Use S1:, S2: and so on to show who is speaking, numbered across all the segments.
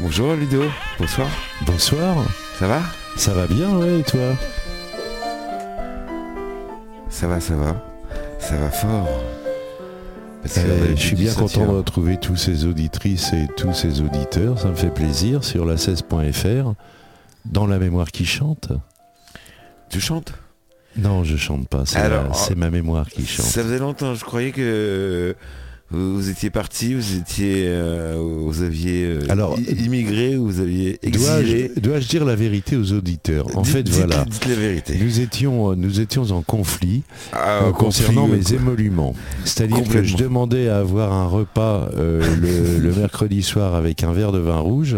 S1: Bonjour Ludo, bonsoir.
S2: Bonsoir.
S1: Ça va?
S2: Ça va bien, ouais, et toi?
S1: Ça va, ça va. Ça va fort.
S2: Eh, je suis bien content de retrouver tous ces auditrices et tous ces auditeurs. Ça me fait plaisir sur la 16.fr. Dans la mémoire qui chante.
S1: Tu chantes?
S2: Non, je chante pas. C'est ma mémoire qui chante.
S1: Ça faisait longtemps. Je croyais que vous, étiez parti, vous étiez, euh, vous aviez euh, Alors, immigré, vous aviez exilé.
S2: Dois-je dire la vérité aux auditeurs? En fait, voilà.
S1: la vérité.
S2: Nous étions, nous étions en conflit ah, euh, concernant mes émoluments. C'est-à-dire que je demandais à avoir un repas le mercredi soir avec un verre de vin rouge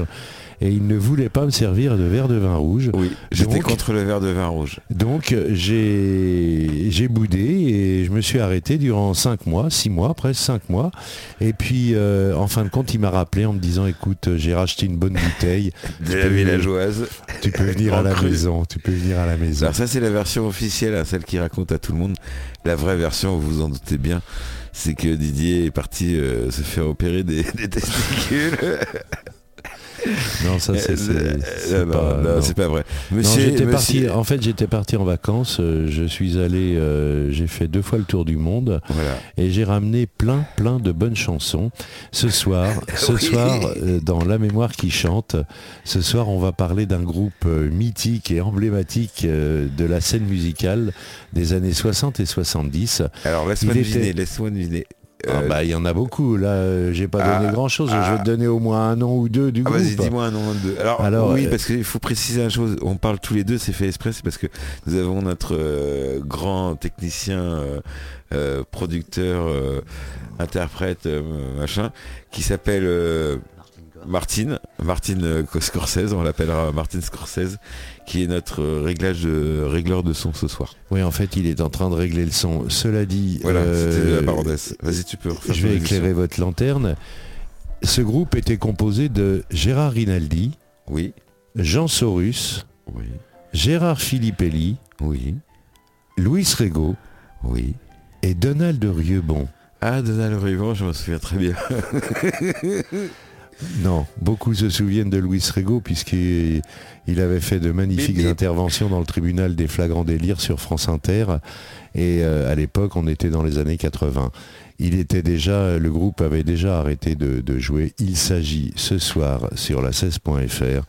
S2: et il ne voulait pas me servir de verre de vin rouge.
S1: Oui, j'étais contre le verre de vin rouge.
S2: Donc j'ai boudé et je me suis arrêté durant 5 mois, 6 mois, presque 5 mois. Et puis euh, en fin de compte, il m'a rappelé en me disant écoute, j'ai racheté une bonne bouteille.
S1: de la villageoise.
S2: Tu peux venir à la maison, tu peux venir à la maison.
S1: Alors ça c'est la version officielle, hein, celle qui raconte à tout le monde. La vraie version, vous vous en doutez bien, c'est que Didier est parti euh, se faire opérer des testicules.
S2: Non, ça c'est
S1: euh, pas, vrai.
S2: parti. En fait, j'étais parti en vacances. Euh, je suis allé. Euh, j'ai fait deux fois le tour du monde et j'ai ramené plein, plein de bonnes chansons. Ce soir, ce soir, dans La mémoire qui chante, ce soir, on va parler d'un groupe mythique et emblématique de la scène musicale des années 60 et 70.
S1: Alors laisse-moi deviner, laisse-moi deviner.
S2: Ah euh, bah il y en a beaucoup. Là, euh, j'ai pas donné ah, grand chose. je vais te ah. donner au moins un nom ou deux du groupe.
S1: Vas-y, dis-moi un nom ou deux. Alors, oui, euh, parce qu'il faut préciser une chose. On parle tous les deux, c'est fait exprès, c'est parce que nous avons notre grand technicien, producteur, interprète, machin, qui s'appelle Martine, Martine Scorsese, on l'appellera Martine Scorsese, qui est notre réglage de, régleur de son ce soir.
S2: Oui, en fait, il est en train de régler le son. Cela dit,
S1: voilà, euh, la parenthèse. Vas-y, tu peux.
S2: Je vais éclairer votre lanterne. Ce groupe était composé de Gérard Rinaldi,
S1: oui,
S2: Jean Sorus,
S1: oui,
S2: Gérard Filippelli,
S1: oui,
S2: Louis Rego,
S1: oui,
S2: et Donald Rieubon.
S1: Ah, Donald Rieubon, je me souviens très bien.
S2: Non, beaucoup se souviennent de Louis Rego puisqu'il avait fait de magnifiques interventions dans le tribunal des flagrants délires sur France Inter. Et euh, à l'époque, on était dans les années 80. Il était déjà, le groupe avait déjà arrêté de, de jouer. Il s'agit ce soir sur la 16.fr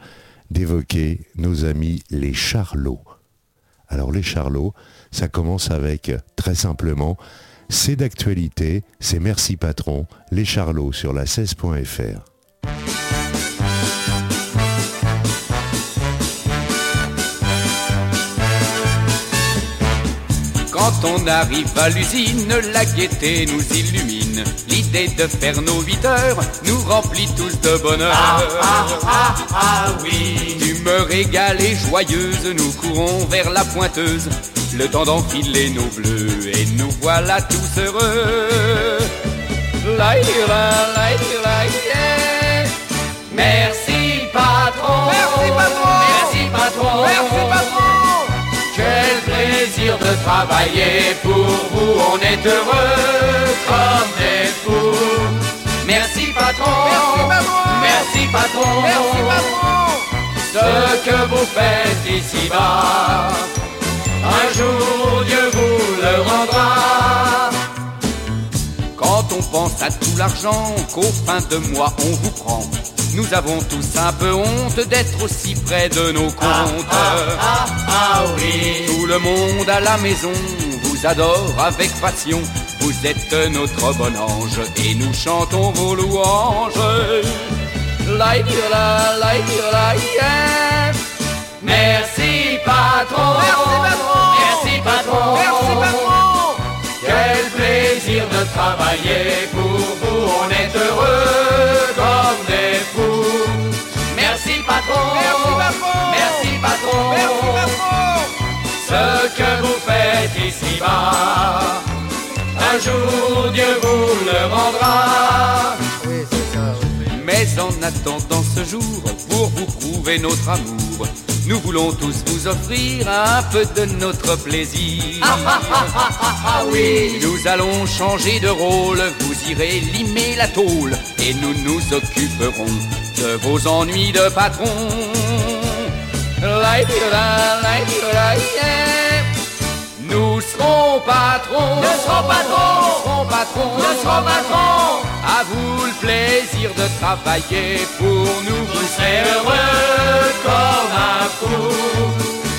S2: d'évoquer nos amis les Charlots. Alors les Charlots, ça commence avec très simplement c'est d'actualité, c'est merci patron, les Charlots sur la 16.fr.
S3: Quand on arrive à l'usine, la gaieté nous illumine. L'idée de faire nos 8 heures nous remplit tous de bonheur.
S4: Ah, ah, ah, ah, oui.
S3: D'humeur égale et joyeuse, nous courons vers la pointeuse. Le temps d'enfiler nos bleus et nous voilà tous heureux.
S4: Merci patron.
S3: Merci patron.
S4: Merci patron.
S3: Merci patron.
S4: Quel plaisir de travailler pour vous, on est heureux comme des fous. Merci patron,
S3: merci patron,
S4: merci patron, Ce que vous faites ici-bas, un jour Dieu vous le rendra.
S3: Quand on pense à tout l'argent qu'au fin de mois on vous prend nous avons tous un peu honte d'être aussi près de nos comptes.
S4: Ah, ah, ah, oui.
S3: Tout le monde à la maison vous adore avec passion. Vous êtes notre bon ange et nous chantons vos louanges.
S4: Merci patron.
S3: Merci patron.
S4: Merci patron.
S3: Merci patron.
S4: Quel plaisir de travailler pour que vous faites ici-bas, un jour Dieu vous le rendra.
S3: Mais en attendant ce jour, pour vous prouver notre amour, nous voulons tous vous offrir un peu de notre plaisir.
S4: Ah, ah, ah, ah, oui.
S3: Nous allons changer de rôle, vous irez limer la tôle et nous nous occuperons de vos ennuis de patron. Nous serons patrons,
S5: nous serons patrons,
S3: nous serons patrons,
S5: nous serons patrons.
S3: À vous le plaisir de travailler pour nous.
S5: Vous serez heureux comme un fou.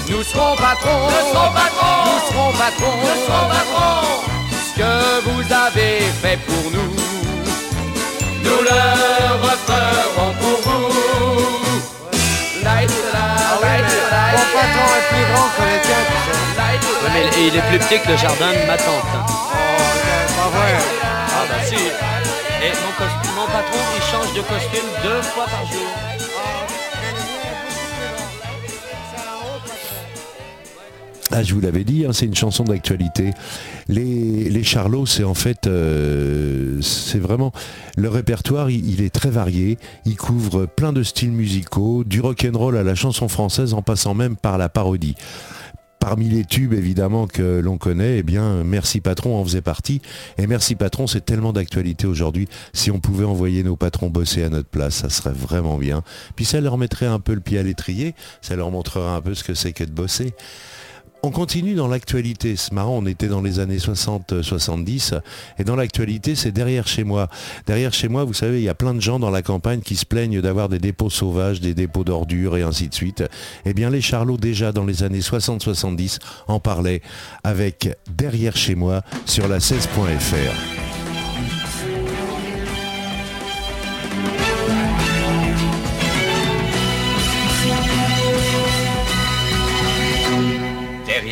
S3: Nous serons patrons,
S5: nous serons patrons,
S3: nous serons patrons,
S5: nous serons patrons.
S3: Ce que vous avez fait pour nous,
S5: nous le referons pour vous.
S6: Il est plus petit que le jardin de ma tante.
S4: Oh, c'est pas vrai.
S6: Ah bah si. Et mon, costume, mon patron, il change de costume deux fois par jour.
S2: Ah, je vous l'avais dit, hein, c'est une chanson d'actualité. Les, les Charlots, c'est en fait, euh, c'est vraiment le répertoire. Il, il, est très varié. Il couvre plein de styles musicaux, du rock and roll à la chanson française, en passant même par la parodie. Parmi les tubes évidemment que l'on connaît, eh bien Merci Patron en faisait partie. Et Merci Patron, c'est tellement d'actualité aujourd'hui. Si on pouvait envoyer nos patrons bosser à notre place, ça serait vraiment bien. Puis ça leur mettrait un peu le pied à l'étrier, ça leur montrerait un peu ce que c'est que de bosser. On continue dans l'actualité. C'est marrant, on était dans les années 60-70. Et dans l'actualité, c'est derrière chez moi. Derrière chez moi, vous savez, il y a plein de gens dans la campagne qui se plaignent d'avoir des dépôts sauvages, des dépôts d'ordures et ainsi de suite. Eh bien, les Charlots, déjà dans les années 60-70, en parlaient avec Derrière chez moi sur la 16.fr.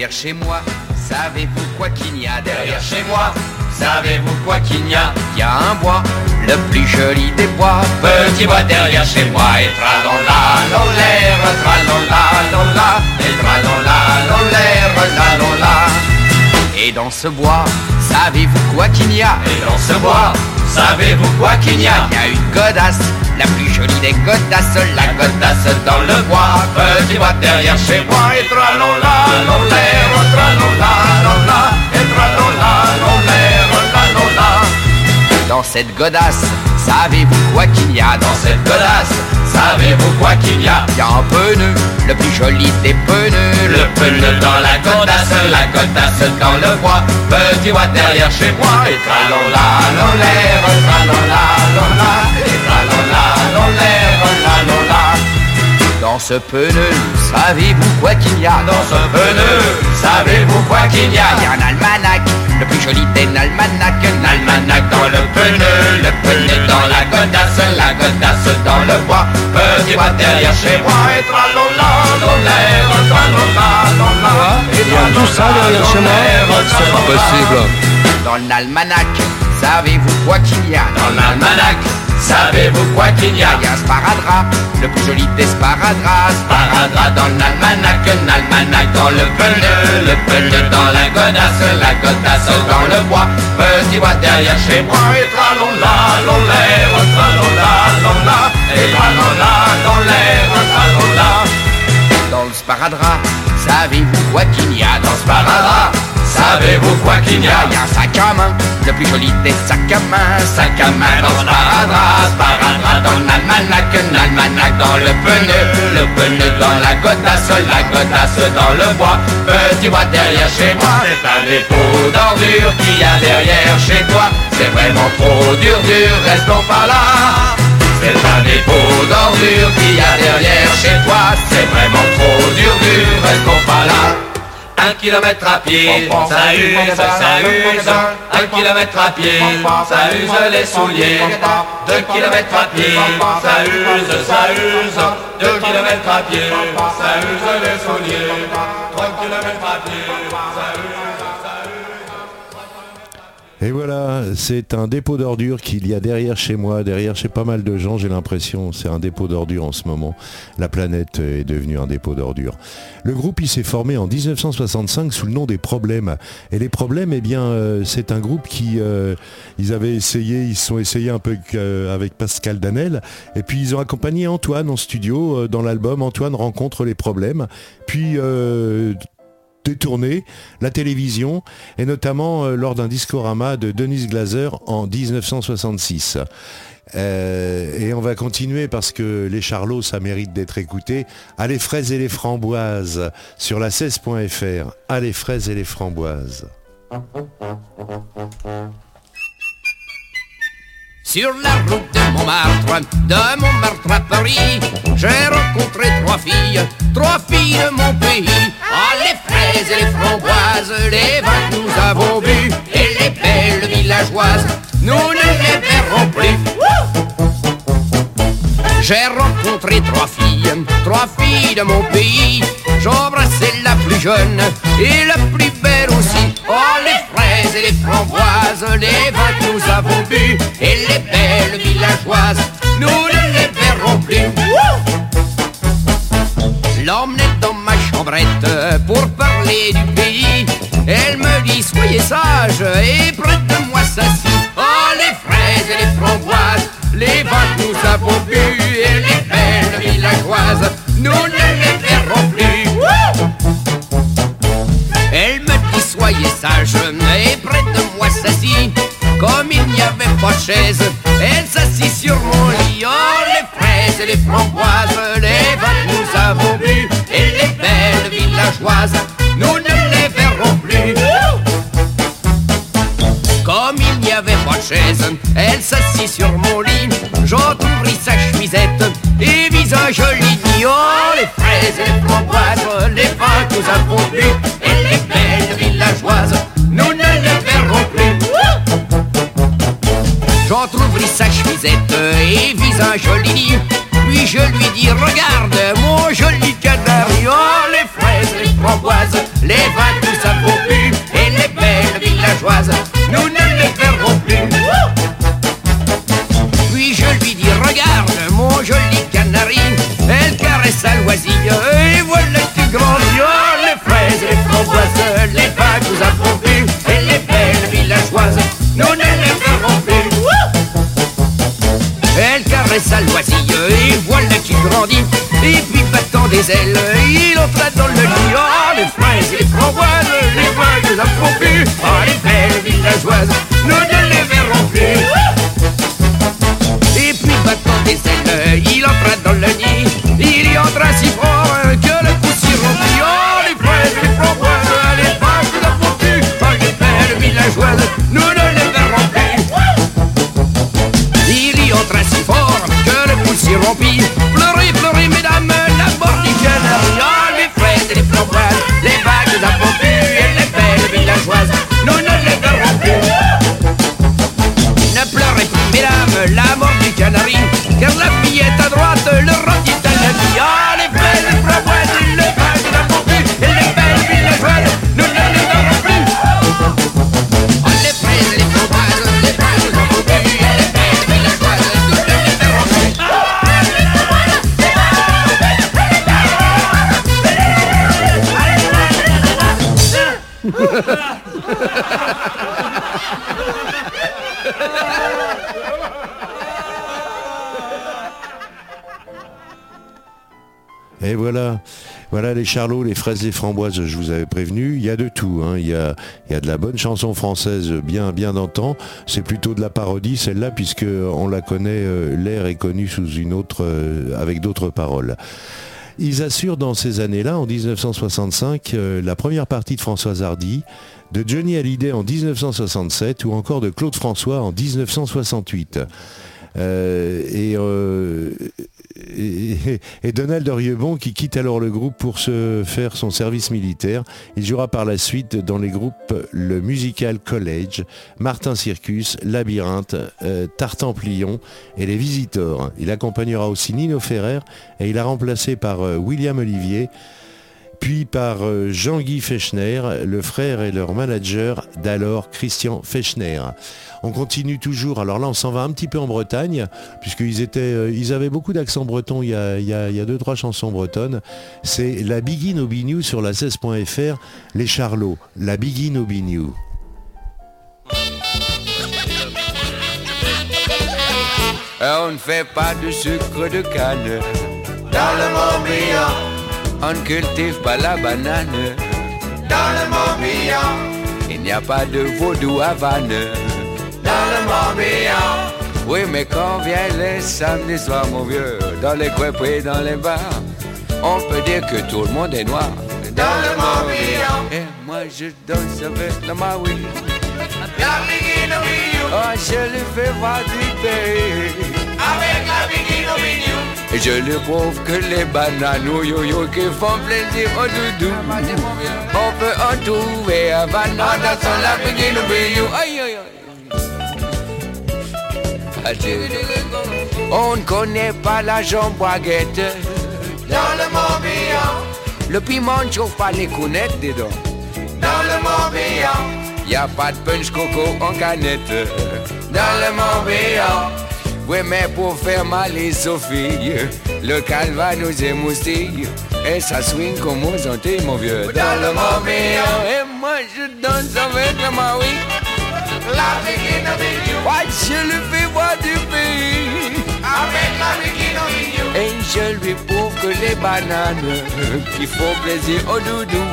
S3: Derrière chez moi, savez-vous quoi qu'il y a
S5: Derrière chez moi, savez-vous quoi qu'il y a?
S3: Il y a un bois, le plus joli des bois.
S5: Petit bois derrière chez moi, et tralala, lolaire, tralala, lola, et lolaire, la.
S3: Et dans ce bois, savez-vous quoi qu'il y a?
S5: Et dans ce bois, savez-vous quoi qu'il y a?
S3: Il y a une godasse, la plus jolie des godasses, la godasse dans le bois.
S5: Petit bois derrière chez moi, et tralala, lolaire, tralala, lola, et tralala, lolaire, la lola.
S3: Dans cette godasse, savez-vous quoi qu'il y a?
S5: Dans cette godasse, savez-vous quoi qu'il y a?
S3: Il y a un pneu, le plus joli des pneus.
S5: Le pneu dans la godasse, la godasse dans le bois. Petit bois derrière chez moi, et tralala, lolaire, tralala, lola,
S3: Dans ce pneu, savez-vous quoi qu'il y a
S5: Dans ce pneu, savez-vous quoi qu'il y a?
S3: Il y a un almanach, le plus joli des almanachs.
S5: Un almanach dans le pneu, le pneu dans la godasse, la godasse dans le bois. Petit bois derrière chez moi, et tralala, lolaire, tralala, lola, et tralala,
S4: tout ça derrière chez moi?
S5: C'est pas possible.
S3: Dans l'almanach, savez-vous quoi qu'il y a?
S5: Dans l'almanach, savez-vous quoi qu'il y a
S3: Il y a un sparadrap, le plus joli des sparadraps.
S5: Sparadrap dans l'almanach, un almanach dans le pneu, le pneu dans la godasse, la godasse dans le bois. Petit bois derrière chez moi, et tralala, lolaire, tralala, lola, et tralala, lolaire, tralala.
S3: Dans le sparadrap, savez-vous quoi qu'il y a
S5: Dans sparadrap, savez-vous quoi qu'il y a?
S3: Il y a un sac à main, le plus joli des sacs à main.
S5: Sac à main dans ce sparadrap, sparadrap dans l'almanach, un almanach dans le pneu, le pneu dans la godasse, la godasse dans le bois. Petit bois derrière chez moi, c'est un dépôt d'ordures qu'il y a derrière chez toi. C'est vraiment trop dur, dur, restons pas là. C'est un dépôt d'ordures qu'il y a derrière chez toi. C'est vraiment trop dur, dur, restons pas là. Un kilomètre à pied, ça use, ça use. Un kilomètre à pied, ça use les souliers. Deux kilomètres à pied, ça use, ça use. Deux kilomètres à pied, ça use les souliers. Trois kilomètres à pied,
S2: Et voilà, c'est un dépôt d'ordures qu'il y a derrière chez moi, derrière chez pas mal de gens, j'ai l'impression, c'est un dépôt d'ordures en ce moment. La planète est devenue un dépôt d'ordures. Le groupe, il s'est formé en 1965 sous le nom des Problèmes. Et les Problèmes, eh bien, euh, c'est un groupe qui, euh, ils avaient essayé, ils se sont essayés un peu euh, avec Pascal Danel, et puis ils ont accompagné Antoine en studio dans l'album Antoine rencontre les problèmes. Puis détourné, la télévision, et notamment euh, lors d'un discorama de Denise Glaser en 1966. Euh, et on va continuer parce que les charlots, ça mérite d'être écouté. Les fraises et les framboises sur la 16.fr. À les fraises et les framboises.
S5: Sur la route de Montmartre, de Montmartre à Paris, j'ai rencontré trois filles, trois filles de mon pays. Ah, les fraises et les framboises, les vins que nous avons bu, et les belles villageoises, nous ne les verrons plus. J'ai rencontré trois filles, trois filles de mon pays. J'embrassais la plus jeune et la plus belle aussi. Oh, les fraises et les framboises, les vins que nous avons bu, et les belles villageoises, nous ne les verrons plus. L'emmenais dans ma chambrette pour parler du pays. Elle me dit soyez sage et près de moi s'assit. Oh les fraises et les framboises, les vins que nous avons bu et les belles villageoises, nous ne les verrons plus. Soyez sage et près de moi s'assit. Comme il n'y avait pas de chaise, elle s'assit sur mon lit. Oh les fraises et les framboises, les vins nous avons bu et les belles villageoises, nous ne les verrons plus. Comme il n'y avait pas de chaise, elle s'assit sur mon lit. J'entrouvris sa chemisette et visage joli dit Oh les fraises et les framboises, les vins nous avons bu et les sa chemisette et visage joli dit Puis je lui dis regarde mon joli canari Oh les fraises, les framboises, les vins avons bu et les belles villageoises, nous ne les verrons plus. Puis je lui dis regarde mon joli canari Elle caresse à loisir À loisir. Et voilà qu'il grandit Et puis battant des ailes. Il entra dans le lit. Oh les fraises et les framboises les
S2: charlots, les fraises, les framboises, je vous avais prévenu, il y a de tout, hein. il, y a, il y de la bonne chanson française bien bien d'antan, c'est plutôt de la parodie celle-là puisque on la connaît, euh, l'air est connu sous une autre, euh, avec d'autres paroles. Ils assurent dans ces années-là, en 1965, euh, la première partie de Françoise Hardy, de Johnny Hallyday en 1967 ou encore de Claude François en 1968. Euh, et, euh, et, Donald Riebon qui quitte alors le groupe pour se faire son service militaire. Il jouera par la suite dans les groupes le Musical College, Martin Circus, Labyrinthe, euh, Tartamplion et les Visitors. Il accompagnera aussi Nino Ferrer et il a remplacé par euh, William Olivier puis par euh, Jean-Guy Fechner, le frère et leur manager d'alors, Christian Fechner. On continue toujours, alors là on s'en va un petit peu en Bretagne, puisqu'ils étaient, euh, ils avaient beaucoup d'accent breton, il y, a, deux, trois chansons bretonnes. C'est la Biggie No New sur la 16.fr, les Charlots, la Biggie No New.
S5: On ne fait pas de sucre de canne dans le Morbihan. On ne cultive pas la banane dans le Morbihan. Il n'y a pas de vaudou à Vannes dans le Morbihan.
S7: Oui, mais quand vient les samedis soirs, mon vieux, dans les coins et dans les bars, on peut dire que tout le monde est noir.
S4: Dans le Morbihan.
S7: Et moi je danse avec la Maui.
S4: La.
S7: Oh, je lui fais voir du pays.
S4: Avec
S7: je lui prouve que les bananes oh, yo yo qui font plaisir au doudou. On peut en trouver à banane dans la Bikini Biniou. Aïe aïe aïe. On ne connaît pas la jambe baguette.
S4: Dans le Morbihan.
S7: Le piment ne chauffe pas les counettes dedans.
S4: Dans le Morbihan.
S7: Y a pas de punch coco en canette. Dans le Morbihan. Oui, mais pour faire mal les aux filles, le calva nous émoustille. Et ça swing comme aux Antilles, mon vieux. Dans le Morbihan. Et moi, je danse avec la Maui.
S4: La Bikini.
S7: Ouais, je lui fais voir du pays.
S4: Avec la Bikini.
S7: Et je lui prouve que les bananes qui font plaisir au doudou,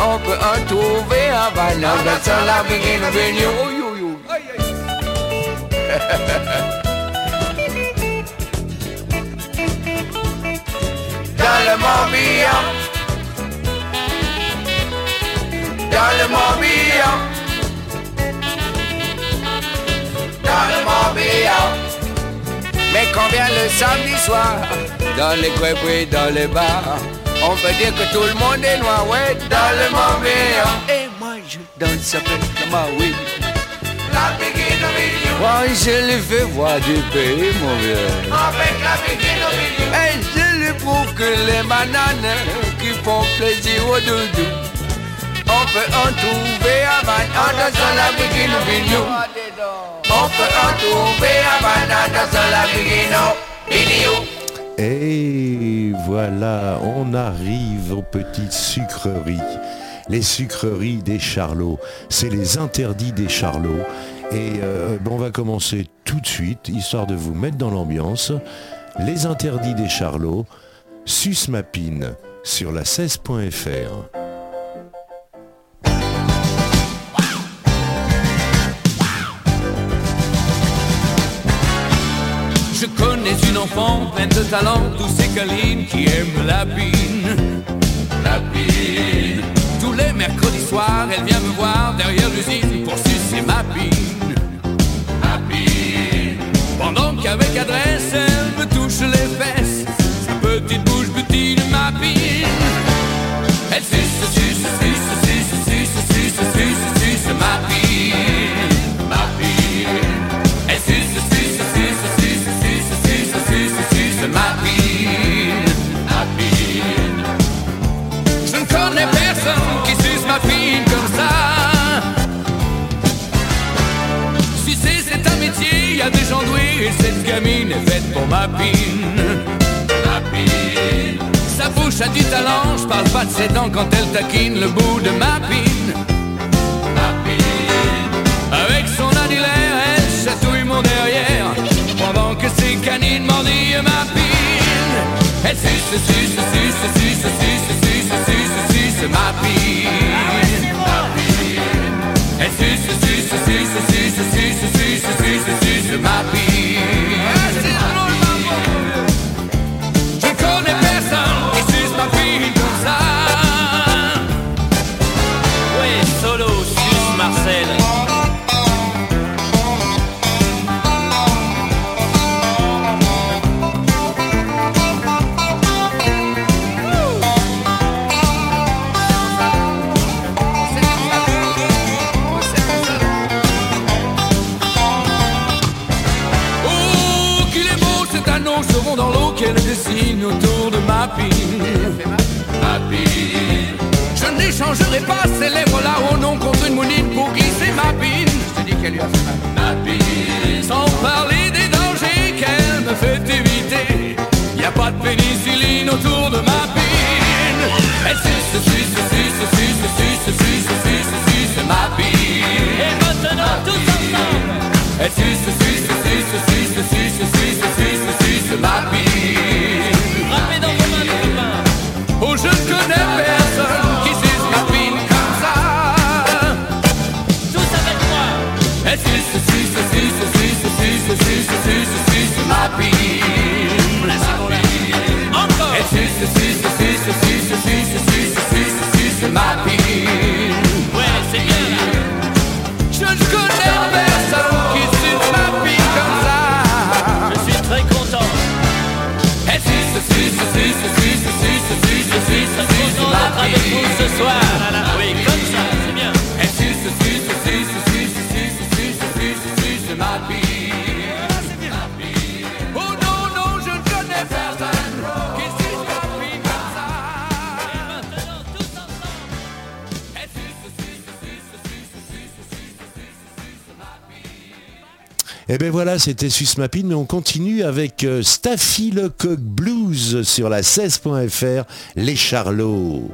S7: on peut en trouver à banane dans la Bikini. Oh, yo, yo.
S4: Dans le Morbihan. Dans le Morbihan. Dans le Morbihan.
S7: Mais quand vient le samedi soir, dans les coins et dans les bars, on peut dire que tout le monde est noir, ouais, dans le Morbihan. Et moi je danse avec la Maui.
S4: La Bikini Biniou.
S7: Moi je lui fais voir du pays, mon vieux.
S4: Avec la
S7: que les bananes qui font plaisir au doudou, on peut en trouver à banane dans la Bikini Biniou.
S4: On peut en trouver à banane dans la Bikini.
S2: Et voilà, on arrive aux petites sucreries. Les sucreries des Charlots, c'est les interdits des Charlots. Et euh, on va commencer tout de suite, histoire de vous mettre dans l'ambiance. Les interdits des Charlots, Susmapine sur la 16.fr.
S3: Je connais une enfant pleine de talent, douce et câline, qui aime la pine. La pine. Tous les mercredis soirs, elle vient me voir derrière l'usine pour sucer ma pine. Ma. Pendant qu'avec adresse, elle me touche les fesses. Petite des gens doués et cette gamine est faite pour ma pine. Sa bouche a du talent, je parle pas de ses dents quand elle taquine le bout de ma pine. Ma pine. Avec son annulaire, elle chatouille mon derrière Pendant que ses canines mordillent ma pine Elle suce, suce, suce, suce, suce, suce, suce, suce Ma pine. Elle suce, suce, suce, suce, suce, suce, suce, suce ma pine
S8: Et
S3: bien voilà, c'était Susmapine, mais on continue avec euh, Staffy Lecoq Blues sur la 16.fr, Les Charlots.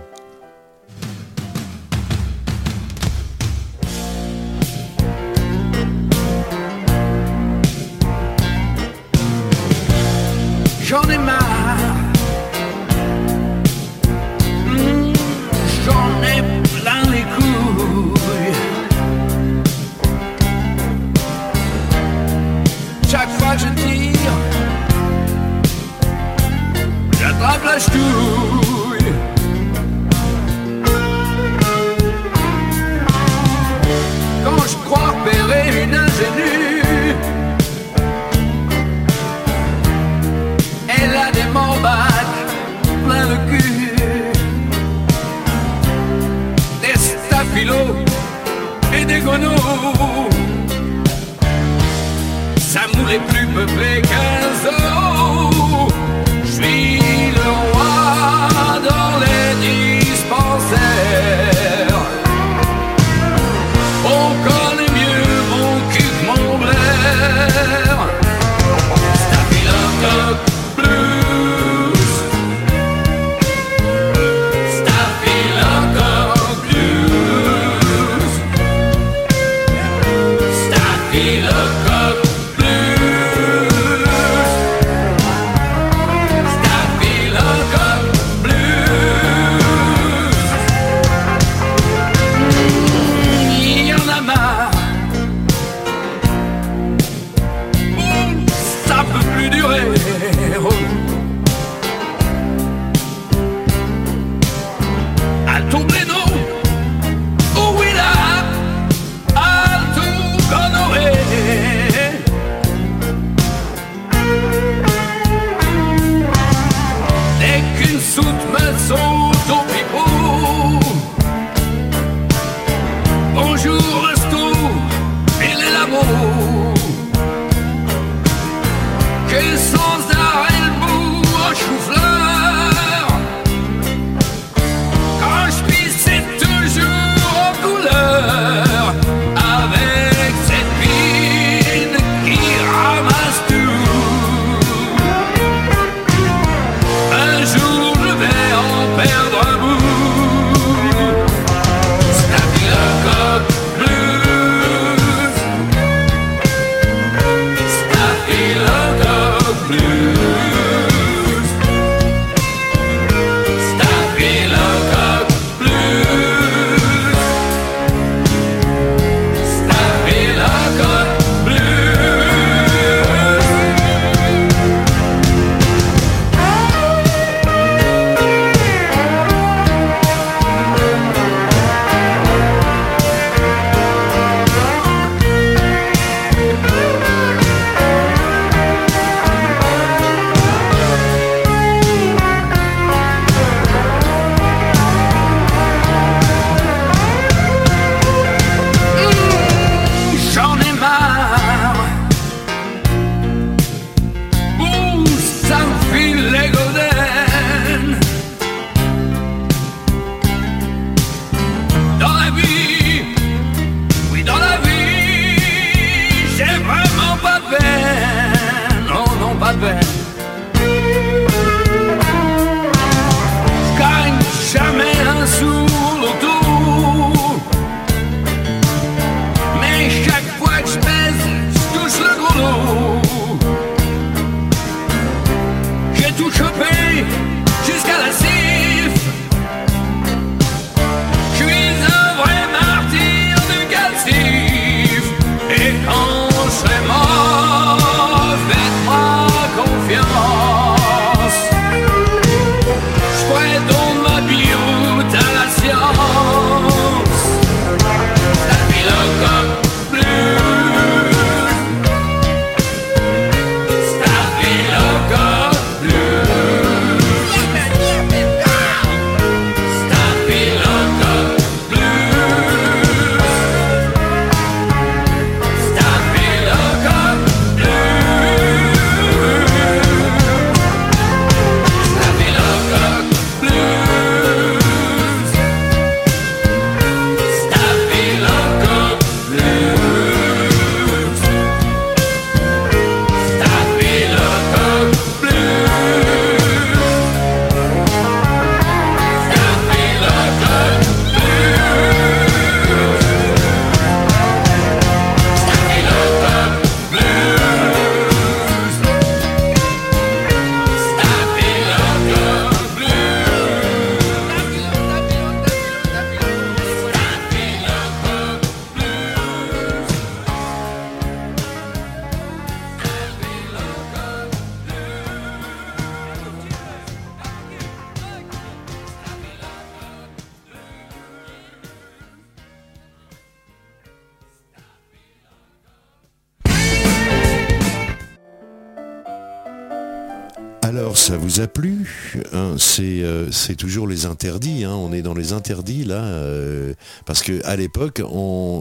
S2: Alors ça vous a plu hein, euh, C'est toujours les interdits. Hein, on est dans les interdits là, euh, parce que à l'époque,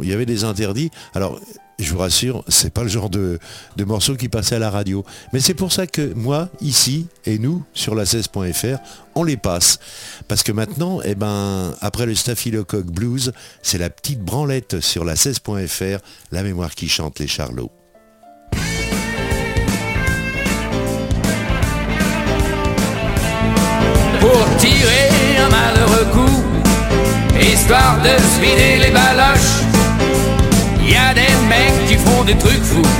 S2: il y avait des interdits. Alors je vous rassure, c'est pas le genre de, de morceau qui passait à la radio. Mais c'est pour ça que moi, ici, et nous, sur la 16.fr, on les passe. Parce que maintenant, eh ben, après le Staphylocoque Blues, c'est la petite branlette sur la 16.fr, la mémoire qui chante les charlots.
S3: Tirer un malheureux coup, histoire de se les baloches y a des mecs qui font des trucs fous,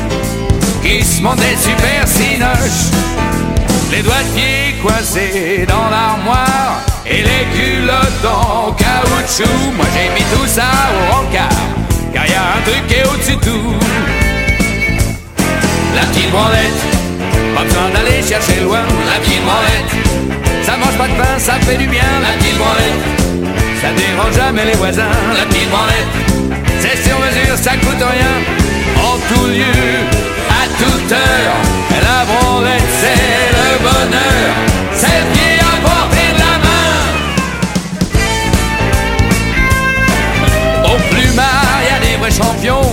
S3: qui se montent des super cinoches. Les doigts de pied coincés dans l'armoire et les culottes en caoutchouc. Moi j'ai mis tout ça au rencard, car y a un truc qui est au-dessus de tout. La petite branlette, pas besoin d'aller chercher loin. La petite branlette, ça mange pas de pain, ça fait du bien. La petite branlette, ça dérange jamais les voisins. La petite branlette. C'est sur mesure, ça coûte rien. En tout lieu, à toute heure, la branlette, c'est le bonheur. C'est qui à portée de la main. Au plumard, y a des vrais champions,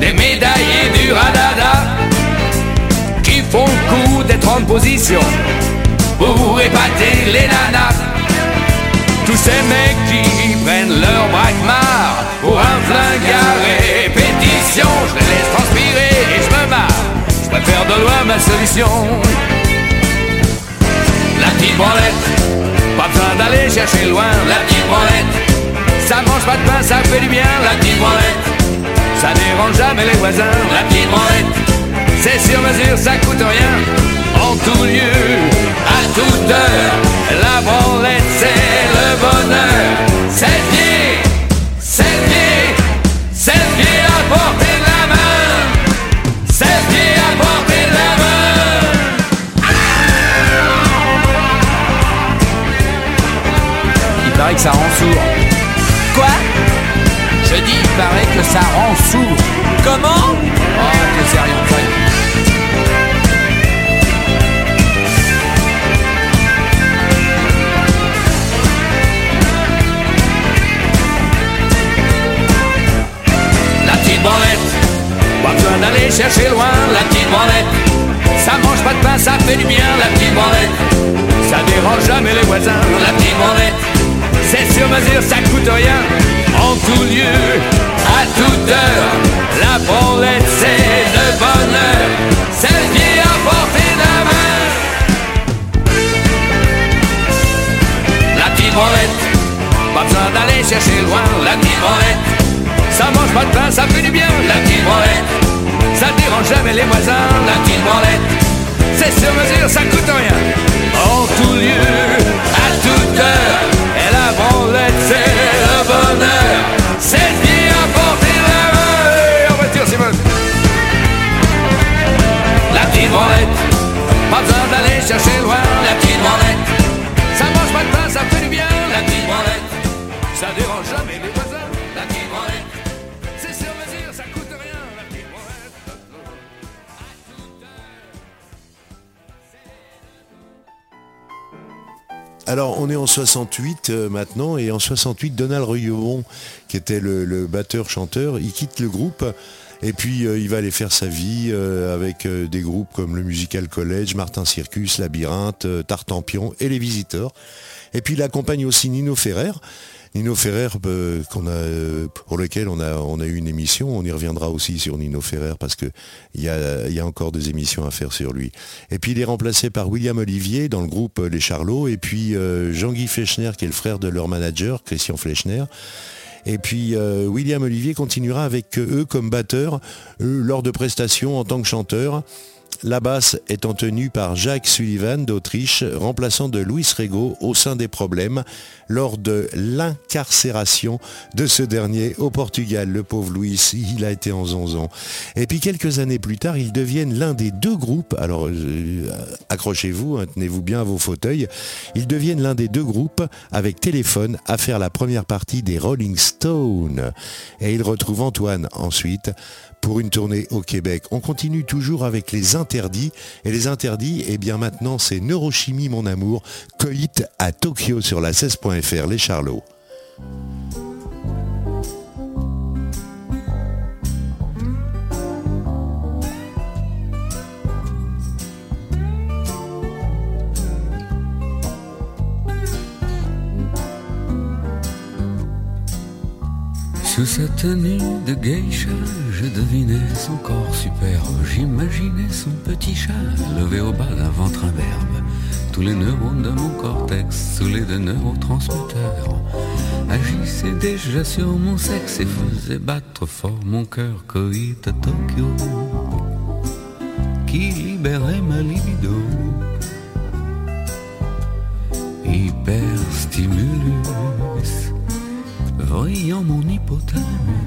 S3: des médaillés du radada, qui font le coup d'être en position pour épater les nanas. Tous ces mecs qui prennent leur braquemar pour un flingue à répétition, je les laisse transpirer et je me marre. Je préfère de loin ma solution. La petite branlette, pas besoin d'aller chercher loin. La petite branlette, ça mange pas de pain, ça fait du bien. La petite branlette, ça dérange jamais les voisins. La petite branlette, c'est sur mesure, ça coûte rien. En tout lieu, à toute heure, la branlette, c'est le bonheur. C'est pieds, c'est pieds, c'est pieds à portée de la main. C'est pieds à portée de la main. Il paraît que ça rend sourd.
S9: Quoi?
S3: Je dis, il paraît que ça rend sourd.
S9: Comment?
S3: Oh, t'es sérieux, sérieux. Pas besoin d'aller chercher loin la petite branlette. Ça mange pas de pain, ça fait du bien la petite branlette. Ça dérange jamais les voisins, la petite branlette. C'est sur mesure, ça coûte rien. En tout lieu, à toute heure, la branlette c'est le bonheur. C'est qui à portée de la main. La petite branlette, pas besoin d'aller chercher loin la petite branlette. Ça mange pas de pain, ça fait du bien, la petite branlette. Ça dérange jamais les voisins, la petite branlette. C'est sur mesure, ça coûte rien. En tout lieu, à toute heure, et la branlette, c'est le bonheur. C'est
S2: Alors, on est en 68 euh, maintenant, et en 68, Donald Reuillon, qui était le, batteur-chanteur, il quitte le groupe. Et puis euh, il va aller faire sa vie euh, avec des groupes comme le Musical College, Martin Circus, Labyrinthe, Tartampion et les Visiteurs. Et puis il accompagne aussi Nino Ferrer. Nino Ferrer, euh, euh, pour lequel on a, eu une émission, on y reviendra aussi sur Nino Ferrer parce qu'il y a, encore des émissions à faire sur lui. Et puis il est remplacé par William Olivier dans le groupe Les Charlots et puis euh, Jean-Guy Flechner qui est le frère de leur manager, Christian Flechner. Et puis William Olivier continuera avec eux comme batteur lors de prestations en tant que chanteur. La basse étant tenue par Jacques Sullivan d'Autriche, remplaçant de Louis Rego au sein des problèmes lors de l'incarcération de ce dernier au Portugal. Le pauvre Louis, il a été en zonzon. Et puis quelques années plus tard, ils deviennent l'un des deux groupes, alors euh, accrochez-vous, hein, tenez-vous bien à vos fauteuils, ils deviennent l'un des deux groupes avec téléphone à faire la première partie des Rolling Stones. Et ils retrouvent Antoine ensuite pour une tournée au Québec. On continue toujours avec les interdits. Et les interdits, eh bien maintenant, c'est Neurochimie, mon amour, Coït à Tokyo sur la 16.fr, les Charlots.
S10: Sous sa tenue de geisha, je devinais son corps superbe. J'imaginais son petit chat levé au bas d'un ventre imberbe. Tous les neurones de mon cortex, sous les deux neurotransmetteurs, agissaient déjà sur mon sexe et faisaient battre fort mon cœur. Coït à Tokyo, qui libérait ma libido. Hyperstimulus brillant mon hypothalamus.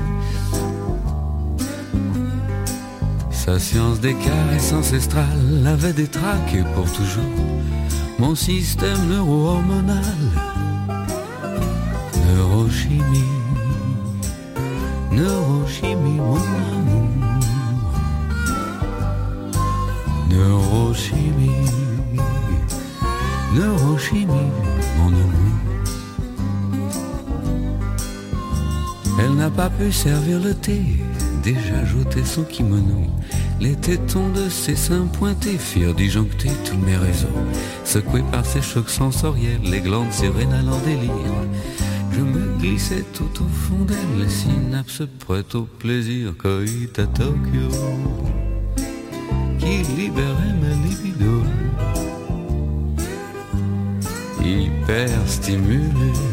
S10: Sa science des caresses ancestrales avait détraqué pour toujours mon système neuro-hormonal. Neurochimie, neurochimie, mon amour. Neurochimie, neurochimie, mon amour. Elle n'a pas pu servir le thé, déjà jeté son kimono. Les tétons de ses seins pointés firent disjoncter tous mes réseaux. Secoués par ces chocs sensoriels, les glandes sérénales en délire. Je me glissais tout au fond d'elle, les synapses prêtes au plaisir. Coït à Tokyo, qui libérait ma libido. Hyperstimulus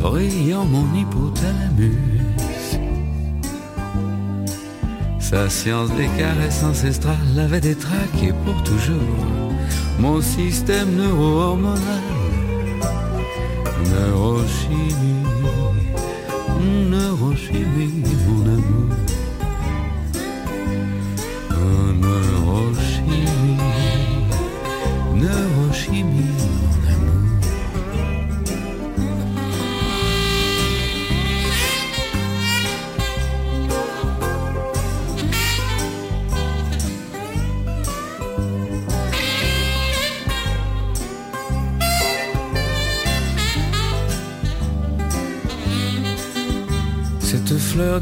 S10: brillant mon hypothalamus. Sa science des caresses ancestrales avait détraqué pour toujours mon système neuro-hormonal. Neurochimie, neurochimie, mon amour. Oh, neurochimie, neurochimie,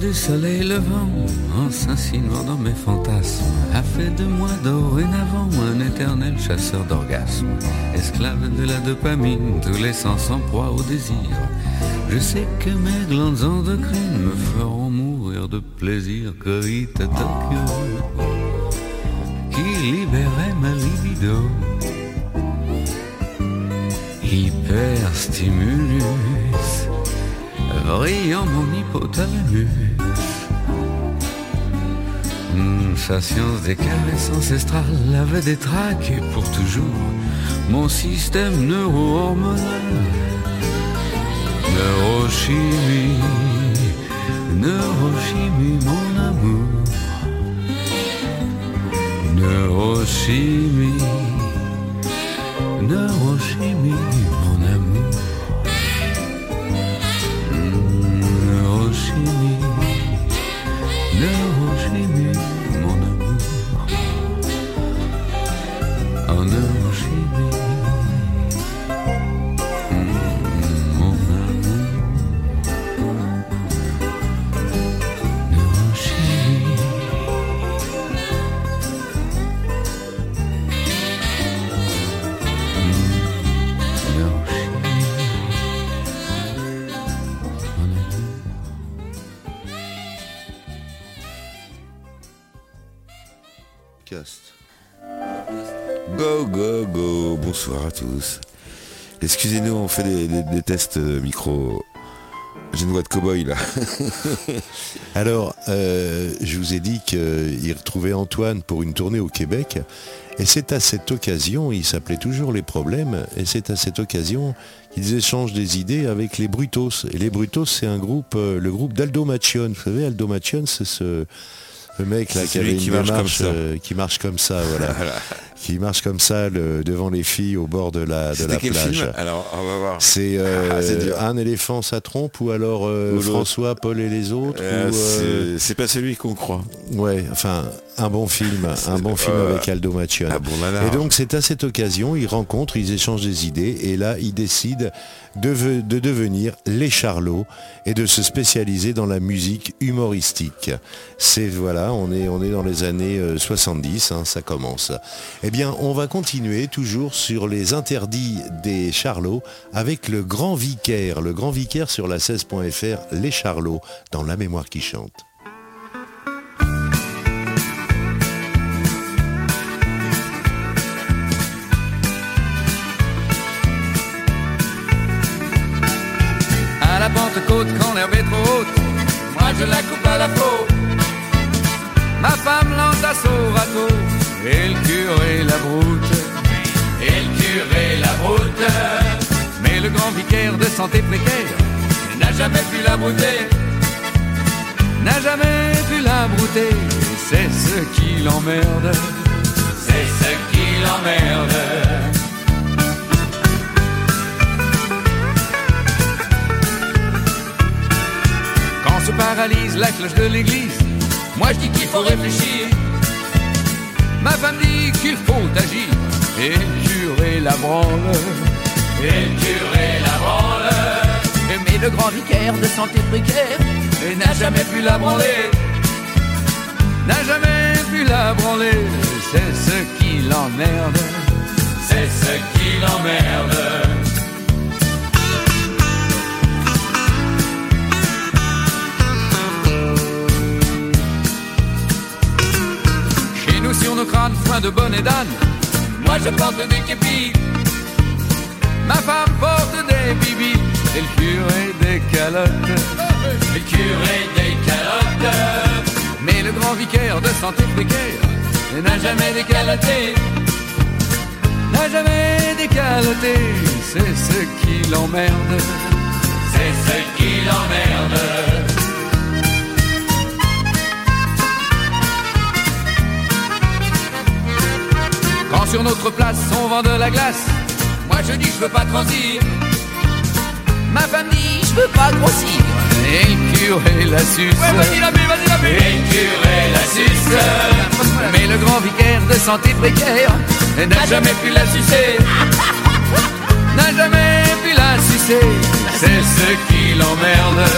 S10: Du soleil levant, en s'insinuant dans mes fantasmes, a fait de moi dorénavant un éternel chasseur d'orgasmes. Esclave de la dopamine, tous les sens en proie au désir. Je sais que mes glandes endocrines me feront mourir de plaisir. Coït à Tokyo, qui libérait ma libido. Hyperstimulus brillant mon hypothalamus. Sa science des caresses ancestrales avait détraqué pour toujours mon système neuro-hormonal. Neurochimie, neurochimie, mon amour. Neurochimie, neurochimie,
S1: Go, go, go. Bonsoir à tous. Excusez-nous, on fait des tests euh, micro. J'ai une voix de cow-boy là.
S2: Alors, euh, je vous ai dit qu'il retrouvait Antoine pour une tournée au Québec. Et c'est à cette occasion, il s'appelait toujours Les Problèmes, et c'est à cette occasion qu'ils échangent des idées avec les Brutos. Et les Brutos, c'est un groupe, euh, le groupe d'Aldo Machion. Vous savez, Aldo Machion, c'est ce le mec là qui avait une
S1: qui marche comme
S2: démarche,
S1: ça.
S2: euh, qui marche comme ça, voilà. qui marche comme ça le- devant les filles au bord de la, de
S1: C'était
S2: la
S1: quel
S2: plage.
S1: film Alors, on va voir.
S2: C'est euh,
S1: Ah,
S2: un éléphant ça trompe ou alors euh,
S1: Ou.
S2: François, Paul et les autres
S1: C'est pas celui qu'on croit.
S2: Ouais, enfin, Un bon film, un bon film
S1: Euh,
S2: avec Aldo Macione.
S1: un bon.
S2: Et donc c'est à cette occasion, ils rencontrent, ils échangent des idées et là ils décident de, ve- de devenir les Charlots et de se spécialiser dans la musique humoristique. C'est voilà, on est, on est dans les années euh, 70, hein, ça commence. Eh bien on va continuer toujours sur les interdits des Charlots avec le grand vicaire, le grand vicaire sur la 16.fr, les Charlots, dans la mémoire qui chante.
S3: Quand l'herbe est trop haute, moi je la coupe à la peau. Ma femme l'entasse au râteau, et le curé la broute. Et le curé la broute. Mais le grand vicaire de santé précaire n'a jamais pu la brouter. N'a jamais pu la brouter. C'est ce qui l'emmerde. C'est ce qui l'emmerde. Paralyse la cloche de l'église, moi je dis qu'il faut réfléchir. Ma femme dit qu'il faut agir. Et curé la branle. Et curé la branle. Mais le grand vicaire de santé précaire n'a jamais pu la branler. N'a jamais pu la branler. C'est ce qui l'emmerde. C'est ce qui l'emmerde. Nos crânes, foin de bonne et d'âne. Moi je porte des képis. Ma femme porte des bibis. Et le curé des calottes. Le curé des calottes. Mais le grand vicaire de santé précaire n'a jamais décaloté. N'a jamais décaloté. C'est ce qui l'emmerde. C'est ce qui l'emmerde. Quand sur notre place on vend de la glace, moi je dis je veux pas transir. Ma femme dit je veux pas grossir. Et le curé la suce. vas-y la vas-y la. Et le curé la suce. Mais le grand vicaire de santé précaire n'a jamais pu la sucer. N'a jamais pu la sucer. C'est ce qui l'emmerde.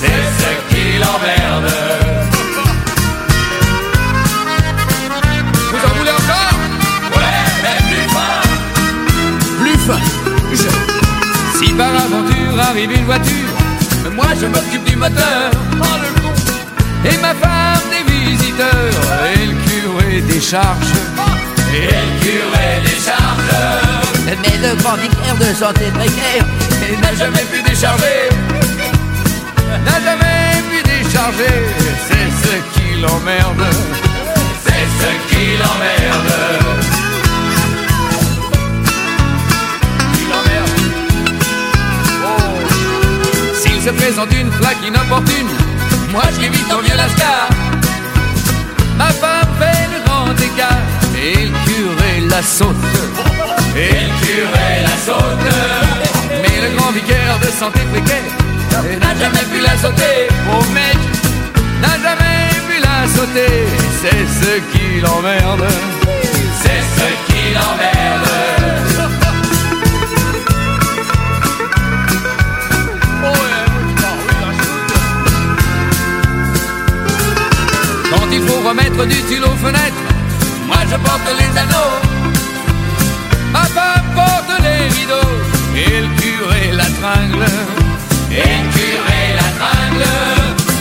S3: C'est ce qui l'emmerde. Arrive une voiture. Moi je m'occupe du moteur. Oh le con. Et ma femme des visiteurs. Et le curé des charges Et le curé des charges Mais le grand vicaire de santé précaire. N'a jamais pu décharger. N'a jamais pu décharger. C'est ce qui l'emmerde. C'est ce qui l'emmerde. S'il se présente une flaque inopportune, moi j'évite en vieux lascar. Ma femme fait le grand écart et le curé la saute. Et le curé la saute. Mais le grand vicaire de santé précaire n'a jamais pu la sauter. Oh mec, n'a jamais pu la sauter. C'est ce qui l'emmerde. C'est ce qui l'emmerde. Faut remettre du tulle aux fenêtres, moi je porte les anneaux. Ma porte les rideaux et le curé la tringle. Et le curé la tringle.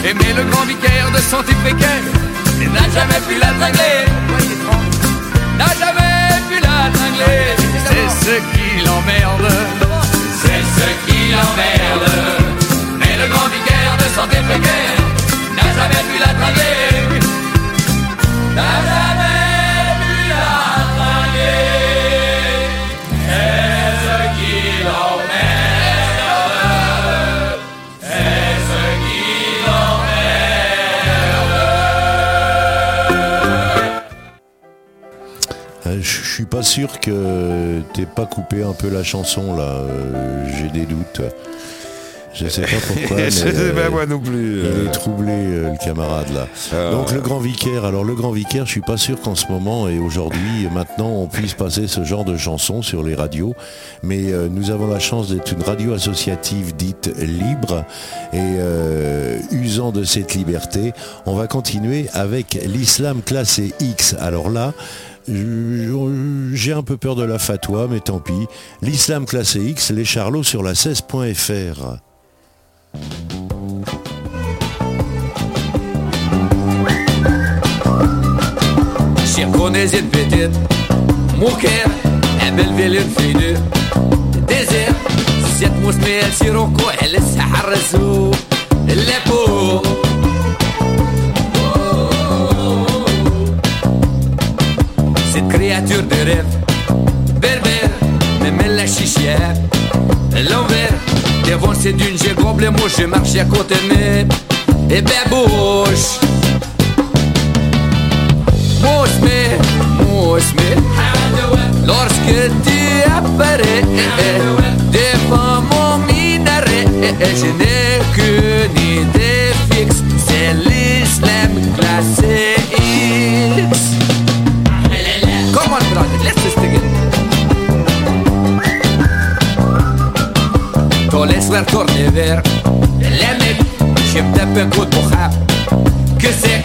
S3: Et mais le grand vicaire de santé précaire n'a jamais pu la tringler. N'a jamais pu la tringler. C'est ce qui l'emmerde. C'est ce qui l'emmerde. Mais le grand vicaire de précaire n'a jamais pu la tringler.
S2: Je je suis pas sûr que t'aies pas coupé un peu la chanson là. euh, J'ai des doutes. Je sais pas pourquoi. mais,
S1: Je sais pas
S2: euh,
S1: moi non plus.
S2: Il est troublé, euh, le camarade là.
S1: Ah.
S2: Donc le grand vicaire. Alors le grand vicaire, je suis pas sûr qu'en ce moment et aujourd'hui, et maintenant, on puisse passer ce genre de chansons sur les radios. Mais euh, nous avons la chance d'être une radio associative dite libre et euh, usant de cette liberté, on va continuer avec l'islam classé X. Alors là. J'ai un peu peur de la fatwa, mais tant pis. L'islam classé X, les charlots sur la 16.fr.
S3: شي كوني زيد بيتيت موكير عمل فيلم فيدو ديزير زيت موسمي سيروكو على السحر الرسو اللابو Cette créature de rêve Berbère Me met la chichière L'envers Devant d'une j'ai gobe mots Je marche à côté mais Et ben bouche Mousse-me, mousse-me Lorsque tu apparais Devant mon minaret Je n'ai qu'une Tournés vers Je me tape un coup de bouchard Que c'est?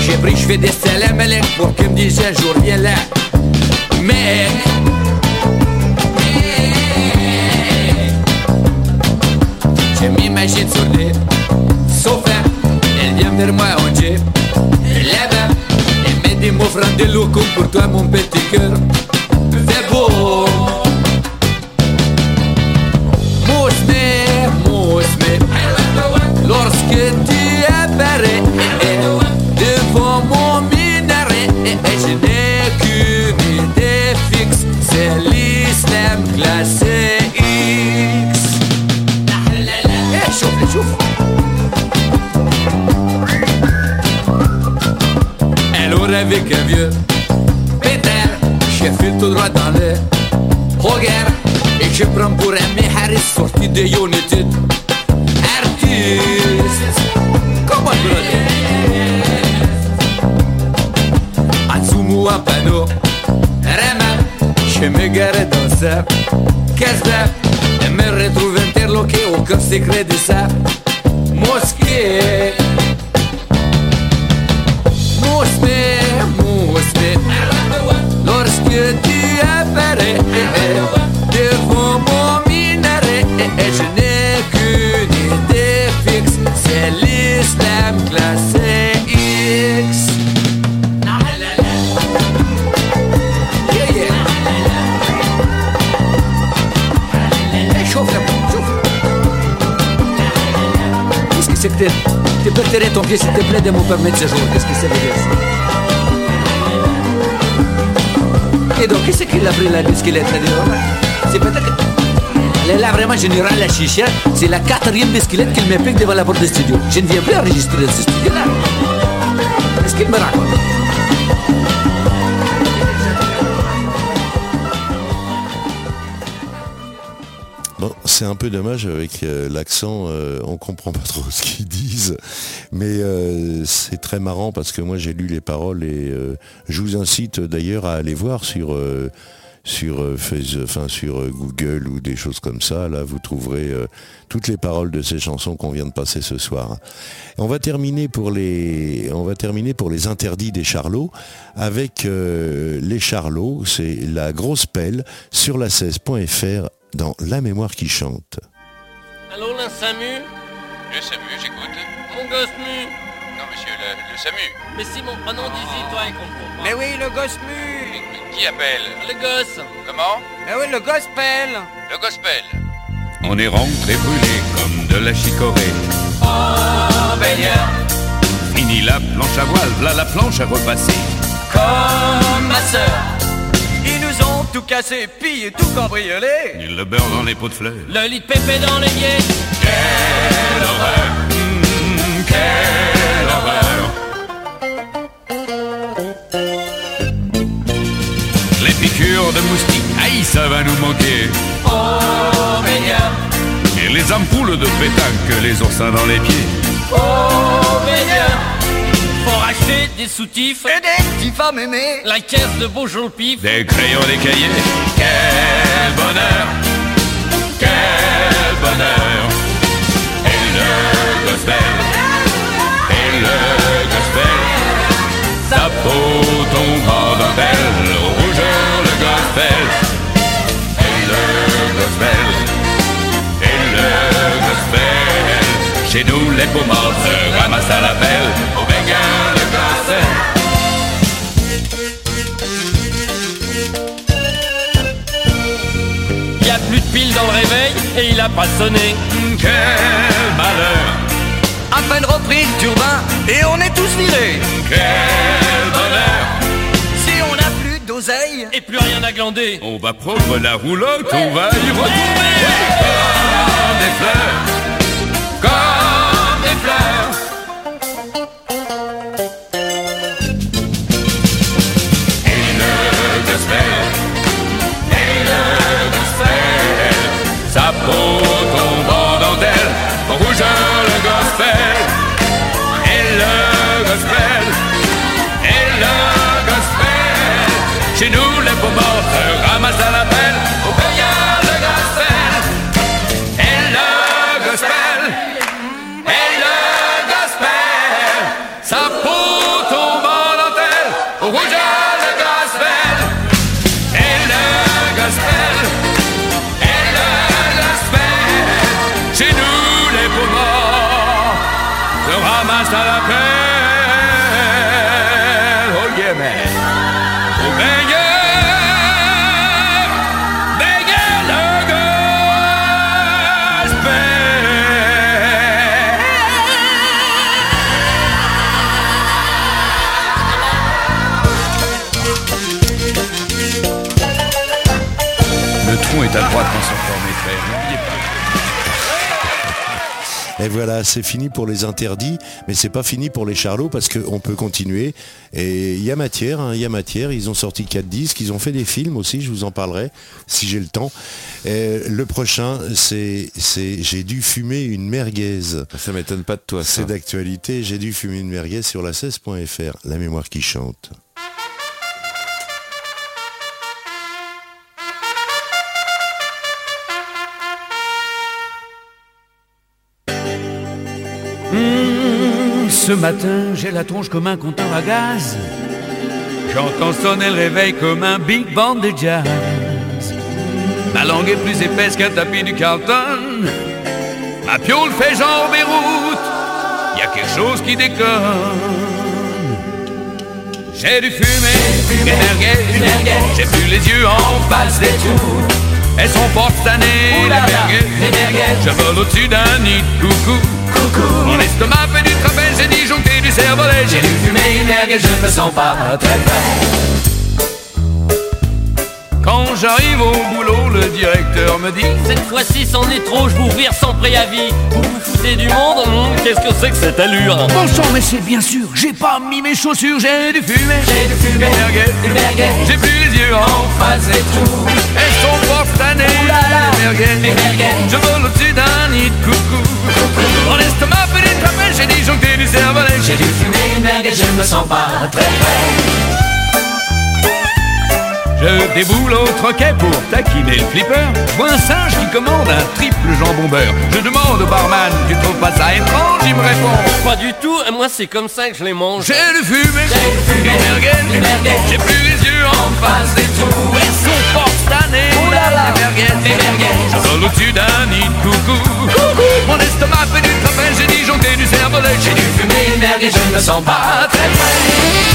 S3: J'ai pris, je fais des salam alek Pour qu'ils me disent un jour viens là. Mec Je m'imagine sur les sofas. Elle vient vers moi en jeep Là-bas Elle met des mots francs de loucou Pour toi mon petit cœur. C'est beau Un Harris sorti de United. Artiste. Comment brother En dessous moi un panneau Rama Je me retrouve interloqué au cœur secret de sa mosquée. Mousse-me, mousse-me Lorsque tu minaret Je n'ai qu'une idée fixe C'est l'islam classé X. Eh. Qu'est-ce que c'est que Tu peux tirer ton pied s'il te plaît de me permettre ce jour? Qu'est-ce que veut dire ça? Et donc, qu'est-ce qu'il a pris la bisquillette là dehors C'est peut-être là vraiment général la chicha. C'est la quatrième bisquillette qu'il me pique devant la porte du studio. Je ne viens plus enregistrer dans ce studio-là. Qu'est-ce qu'il me raconte?
S2: Bon, c'est un peu dommage avec euh, l'accent, euh, on comprend pas trop ce qu'ils disent, mais euh, c'est très marrant parce que moi j'ai lu les paroles et euh, je vous incite d'ailleurs à aller voir sur sur euh, Face- enfin sur euh, Google ou des choses comme ça. Là, vous trouverez euh, toutes les paroles de ces chansons qu'on vient de passer ce soir. On va terminer pour les on va terminer pour les interdits des charlots avec euh, les charlots. C'est la grosse pelle sur la 16.fr dans La mémoire qui chante.
S8: Allô, la SAMU?
S11: Le SAMU, j'écoute.
S8: Mon gosse mu
S11: Non, monsieur, le, le SAMU.
S8: Mais si mon prénom toi, il comprend pas.
S6: Mais oui, le gospel
S11: Qui appelle
S8: Le gosse
S11: Comment
S6: Mais oui, le gospel
S11: Le gospel.
S10: On est rentré brûlé comme de la chicorée.
S3: Oh, baigneur,
S10: Fini la planche à voile, là la planche à repasser.
S3: comme ma sœur. Ils nous ont tout cassé, pillé, tout cambriolé.
S10: Et le beurre dans les pots de fleurs.
S8: Le lit de pépé dans les
S3: Quelle horreur, Mmh, quelle
S10: Ça va nous manquer.
S3: Oh, baigneur,
S10: Et
S3: les ampoules de pétanque, les oursins dans les pieds.
S8: Oh, meilleur Faut racheter des soutifs et des petits à mémé. La caisse de Beaujon le pif.
S3: Des crayons, des cahiers. Quel bonheur Quel bonheur Et le gospel Et le gospel Sa peau tombe en dentelle Rougeur le gospel Chez nous les beaux morts se ramassent à la pelle Au béguin
S8: Y a plus de piles dans le réveil et il a pas sonné.
S3: Quel malheur
S8: À peine repris le turbin et on est tous virés.
S3: Quel bonheur
S8: Si on n'a plus d'oseille et plus rien à glander.
S3: On va prendre la roulotte, on va y retourner Comme des fleurs Comme Et le gospel Et le gospel Sa peau tombe en dentelle Rougeur le gospel Et le gospel Et le gospel Chez nous les beaux morts se ramassent à la pelle Et
S2: voilà, c'est fini pour les interdits, mais c'est pas fini pour les charlots parce qu'on peut continuer. Et il y a matière, hein, il y a matière. Ils ont sorti quatre disques, ils ont fait des films aussi, je vous en parlerai si j'ai le temps. Et le prochain, c'est, c'est J'ai dû fumer une merguez.
S1: Ça m'étonne pas de toi, ça.
S2: C'est d'actualité, j'ai dû fumer une merguez sur la 16.fr, la mémoire qui chante.
S3: Ce matin, j'ai la tronche comme un compteur à gaz. J'entends sonner le réveil comme un big band de jazz. Ma langue est plus épaisse qu'un tapis du Carlton. Ma piole fait genre Beyrouth. Y a quelque chose qui déconne. J'ai dû fumer une merguez. J'ai plus les yeux en face des tours. Elles sont fortes cette année, les merguez. Je vole au-dessus d'un nid de coucou. Mon estomac j'ai disjoncté du cervelet. J'ai dû fumer une merguez, je me sens pas très prêt. Quand j'arrive au boulot, le directeur me dit
S8: Cette fois-ci, c'en est trop, je vous vire sans préavis. Vous me foutez du monde Hum, Qu'est-ce que c'est que cette allure?
S3: Bon sang, mais c'est bien sûr, j'ai pas mis mes chaussures, j'ai dû fumer. J'ai dû fumer une merguez. J'ai plus les yeux en face des trous. Elles merguez. Je vole au-dessus d'un nid de coucou. Mon estomac fait des trapèzes, j'ai disjoncté du cervelet. J'ai dû fumer une merguez, je me sens pas très prêt. Je déboule au troquet pour taquiner le flipper. Je vois un singe qui commande un triple jambon beurre. Je demande au barman, tu trouves pas ça étrange? Il me répond,
S8: Pas du tout, moi c'est comme ça que je les mange.
S3: j'ai le fumé, des merguez. J'ai plus les yeux en face des trous. Elles sont année, les merguez. Je vole au-dessus d'un nid de coucou. Mon estomac fait du trapèze, j'ai disjoncté du cervelet. J'ai dû fumer une merguez, je me sens pas très prêt.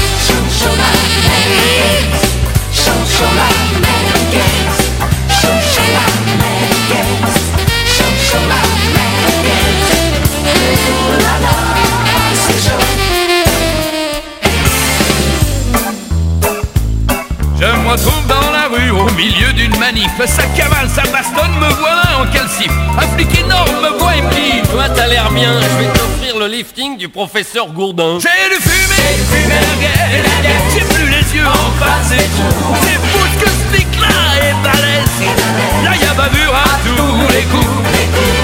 S3: Je me retrouve dans la rue au milieu d'une manif, ça cavale, ça bastonne, me voilà en calcif. Un flic énorme me voit et me dit
S8: Toi t'as l'air bien, je vais t'offrir le lifting du professeur Gourdin.
S3: J'ai du fumé, fumé j'ai plus les yeux en face et tout. C'est fou que ce flic là est balèze. Là y'a bavure à tous les coups.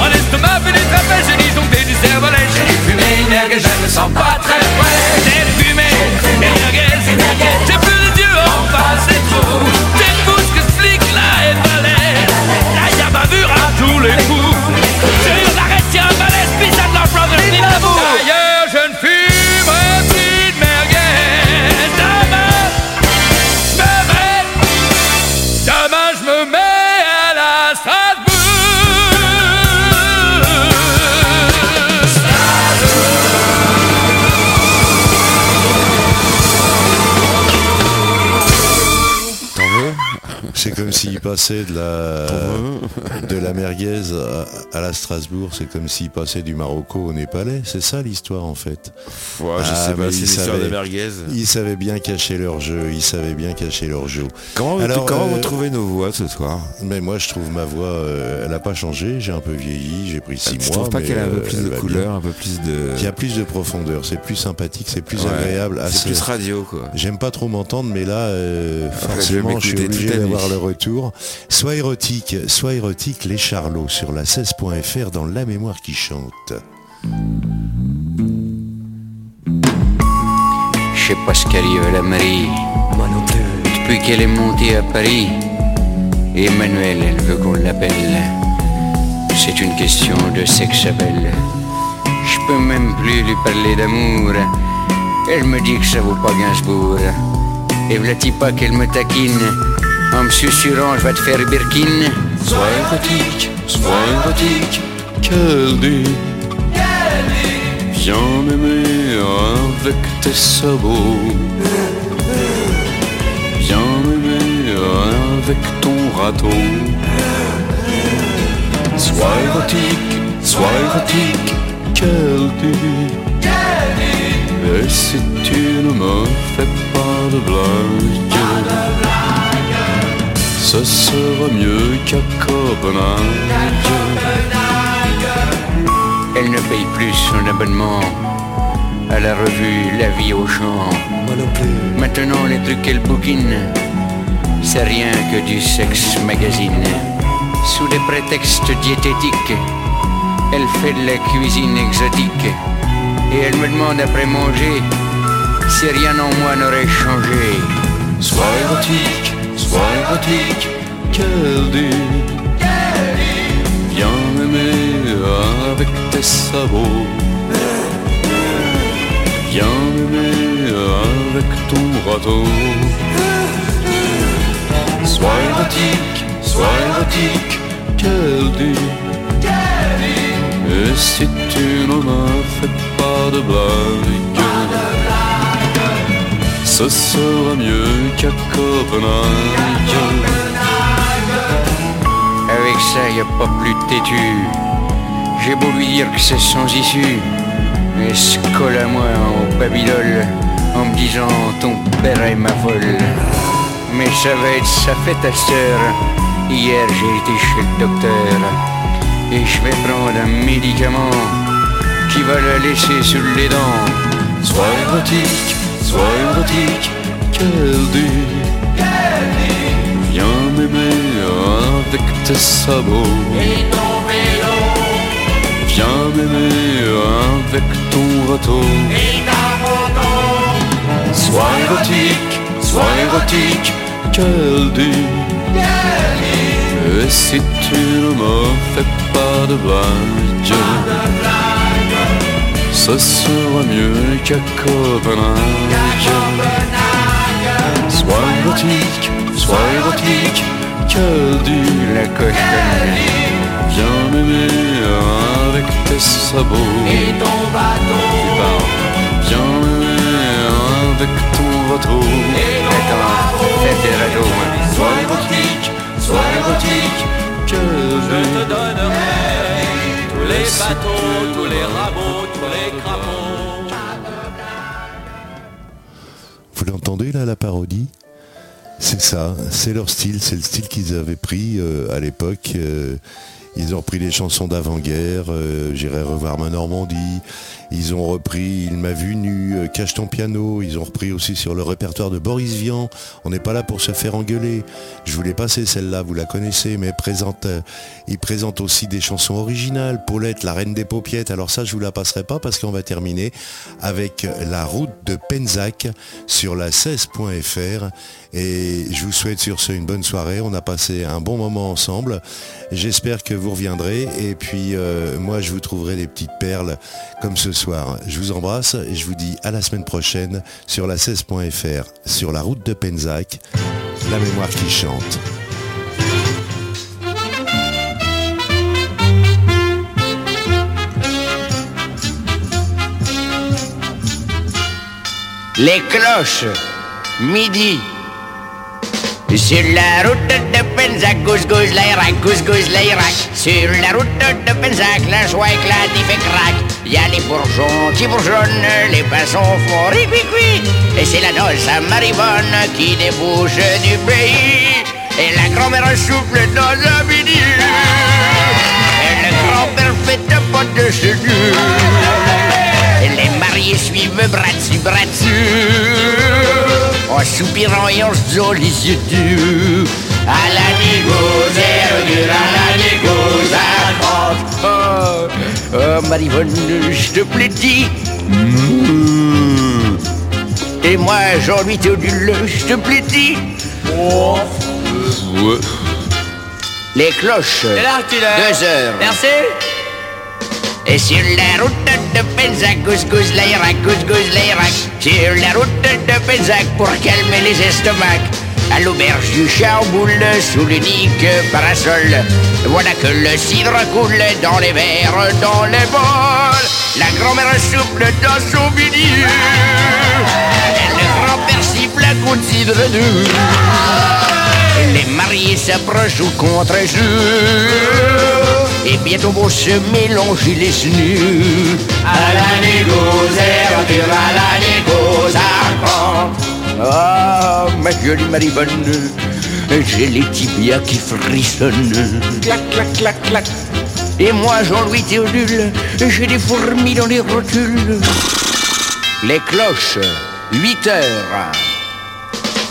S3: En estomac fait des trapèzes, j'ai disjoncté du cervelet. J'ai du fumé, je me sens pas très près. J'ai du fumé, merguez, j'ai plus les yeux en face et tout. 놀래고
S2: passait de la, de la merguez à, la Strasbourg, c'est comme s'il passait du Marocco au Népalais. C'est ça l'histoire en fait.
S1: je sais ah, pas, c'est l'histoire des merguez.
S2: Ils savaient bien cacher leur jeu, ils savaient bien cacher leur jeu.
S1: Comment, Alors, comment vous euh, trouvez nos voix ce soir?
S2: Mais moi je trouve ma voix, euh, elle n'a pas changé, j'ai un peu vieilli, j'ai pris six mois. Je
S1: trouve pas qu'elle a un peu plus de couleur, un peu plus de...
S2: Il y a plus de profondeur, c'est plus sympathique, c'est plus agréable.
S1: C'est plus radio quoi.
S2: J'aime pas trop m'entendre, mais là, euh, forcément, je suis obligé d'avoir le retour. Soit érotique, soit érotique, les Charlots sur la 16.fr dans La mémoire qui chante.
S7: Je sais pas ce qu'arrive à la Marie. Moi non plus. Depuis qu'elle est montée à Paris, Emmanuel, elle veut qu'on l'appelle. C'est une question de sexe belle. Je peux même plus lui parler d'amour. Elle me dit que ça vaut pas Gainsbourg. Et v'là pas qu'elle me taquine? En me susurrant je vais te faire Birkin.
S10: Sois érotique, sois érotique, qu'elle dit. Viens m'aimer avec tes sabots. Viens m'aimer avec ton râteau. Sois érotique, sois érotique, qu'elle dit. Et si tu ne me fais pas de blague, ce sera mieux qu'à Copenhague.
S7: Elle ne paye plus son abonnement à la revue La vie au champ. Maintenant, les trucs qu'elle bouquine, c'est rien que du sexe magazine. Sous des prétextes diététiques, elle fait de la cuisine exotique et elle me demande après manger si rien en moi n'aurait changé.
S10: Sois érotique, sois érotique, qu'elle dit. Viens m'aimer avec tes sabots. Viens m'aimer avec ton râteau. Sois érotique, sois érotique, qu'elle dit. Et si tu ne me fais pas de blague, ce sera mieux qu'à Copenhague.
S7: Avec ça, y a pas plus têtu. J'ai beau lui dire que c'est sans issue. Mais se colle à moi en babylole en me disant ton père est ma folle. Mais ça va être sa fête à sœur. Hier j'ai été chez le docteur et je vais prendre un médicament qui va la laisser sur les dents.
S10: Sois érotique, sois érotique, qu'elle dit. Viens m'aimer avec tes sabots.
S12: Et ton vélo.
S10: Viens m'aimer avec ton râteau.
S12: Et ta moto.
S10: Sois érotique, sois érotique, qu'elle dit. Et si tu ne me fais pas de blague, ce sera mieux qu'à Copenhague. Sois érotique, sois érotique, que dit
S7: la cochonne.
S10: Viens m'aimer avec tes sabots.
S12: Et ton bateau.
S10: Viens m'aimer avec ton bateau.
S12: Et ton bateau.
S10: Sois érotique, sois érotique, que
S12: je te donnerai les bateaux, tous les tous les crapauds.
S2: Vous l'entendez là, la parodie? C'est ça, c'est leur style, c'est le style qu'ils avaient pris euh, à l'époque. euh, ils ont repris les chansons d'avant-guerre, euh, J'irai revoir ma Normandie. Ils ont repris Il m'a vu nu, euh, Cache ton piano. Ils ont repris aussi sur le répertoire de Boris Vian. On n'est pas là pour se faire engueuler. Je voulais passer celle-là, vous la connaissez, mais présente, euh, ils présentent aussi des chansons originales. Paulette, la reine des paupiettes. Alors ça, je vous la passerai pas parce qu'on va terminer avec la route de Penzac sur la 16.fr. Et je vous souhaite sur ce une bonne soirée. On a passé un bon moment ensemble. J'espère que vous reviendrez. Et puis euh, moi, je vous trouverai des petites perles comme ce soir. Je vous embrasse et je vous dis à la semaine prochaine sur la 16.fr, sur la route de Penzac, la mémoire qui chante.
S7: Les cloches, midi.
S5: Sur la route de Penzac, gousse gousse l'Irak, gousse gousse l'Irak. Sur la route de Penzac, la joie éclate, il fait crack. Y a les bourgeons qui bourgeonnent, les passants font ric Et c'est la noce à Maribonne qui débouche du pays. Et la grand-mère souffle dans un midi. Et le grand-père fait un pot de. Et les mariés suivent bras dessus, bras dessus en soupirant et en se disant les yeux durs. À la dure, à la négocière Oh, oh Marivonne, je te plaît dis. Et moi, Jean-Louis Théodule, je te plaît dis.
S13: Oh. Ouais.
S5: Les cloches. Deux heures.
S9: Merci.
S5: Et sur la route de Penzac, gouse-gouse l'Irak, gouse-gouse l'Irak. Sur la route de Penzac pour calmer les estomacs. À l'auberge du Charboule, sous l'unique parasol. Voilà que le cidre coule dans les verres, dans les bols. La grand-mère souple dans son milieu. Et le grand-père siffle un coup de cidre doux. Mariés s'approchent au contre-jour. Et bientôt vont se mélanger les snus. À la négocière, à la négociation Ah, ma jolie Maribonne J'ai les tibias qui frissonnent. Clac, clac, clac, clac. Et moi, Jean-Louis Théodule J'ai des fourmis dans les rotules. Les cloches, 8 heures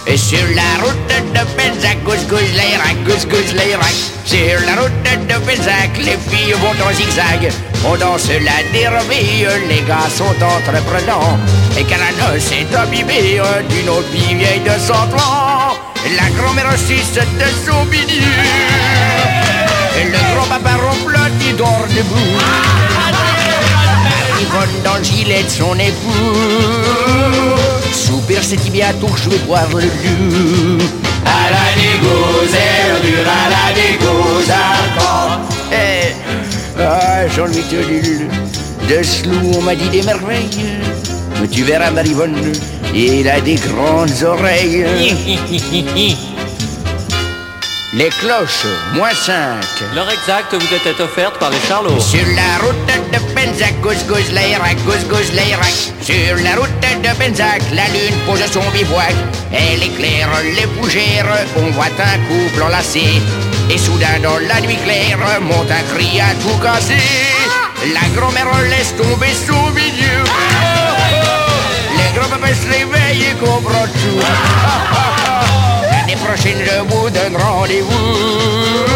S5: et sur la route de Benzac, gousse l'Irak, gousse l'Irak. Sur la route de Benzac, les filles vont en zigzag. On danse la dérobée, les gars sont entreprenants. Et noce est abîmée d'une autre vie vieille de cent ans, la grand-mère suisse de milieu. Et le grand-papa ronflotte, dort debout. Yvonne dans le gilet de son époux Soupir c'est tibia touche, je vais boire le loup À la négocière, dur à la négociation Eh, ah, Jean-Louis De ce loup, on m'a dit des merveilles. Mais tu verras Marivonne, il a des grandes oreilles les cloches, moins 5.
S9: L'heure exacte vous était offerte par les Charlots.
S5: Sur la route de Benzac, gousse gousse l'Irak, gousse gousse l'Irak. Sur la route de Benzac, la lune pose son bivouac. Elle éclaire les fougères, on voit un couple enlacé. Et soudain dans la nuit claire, monte un cri à tout casser. La grand-mère laisse tomber son milieu. Les grands-papas se réveillent et comprennent tout. L'année prochaine, je vous donne rendez-vous.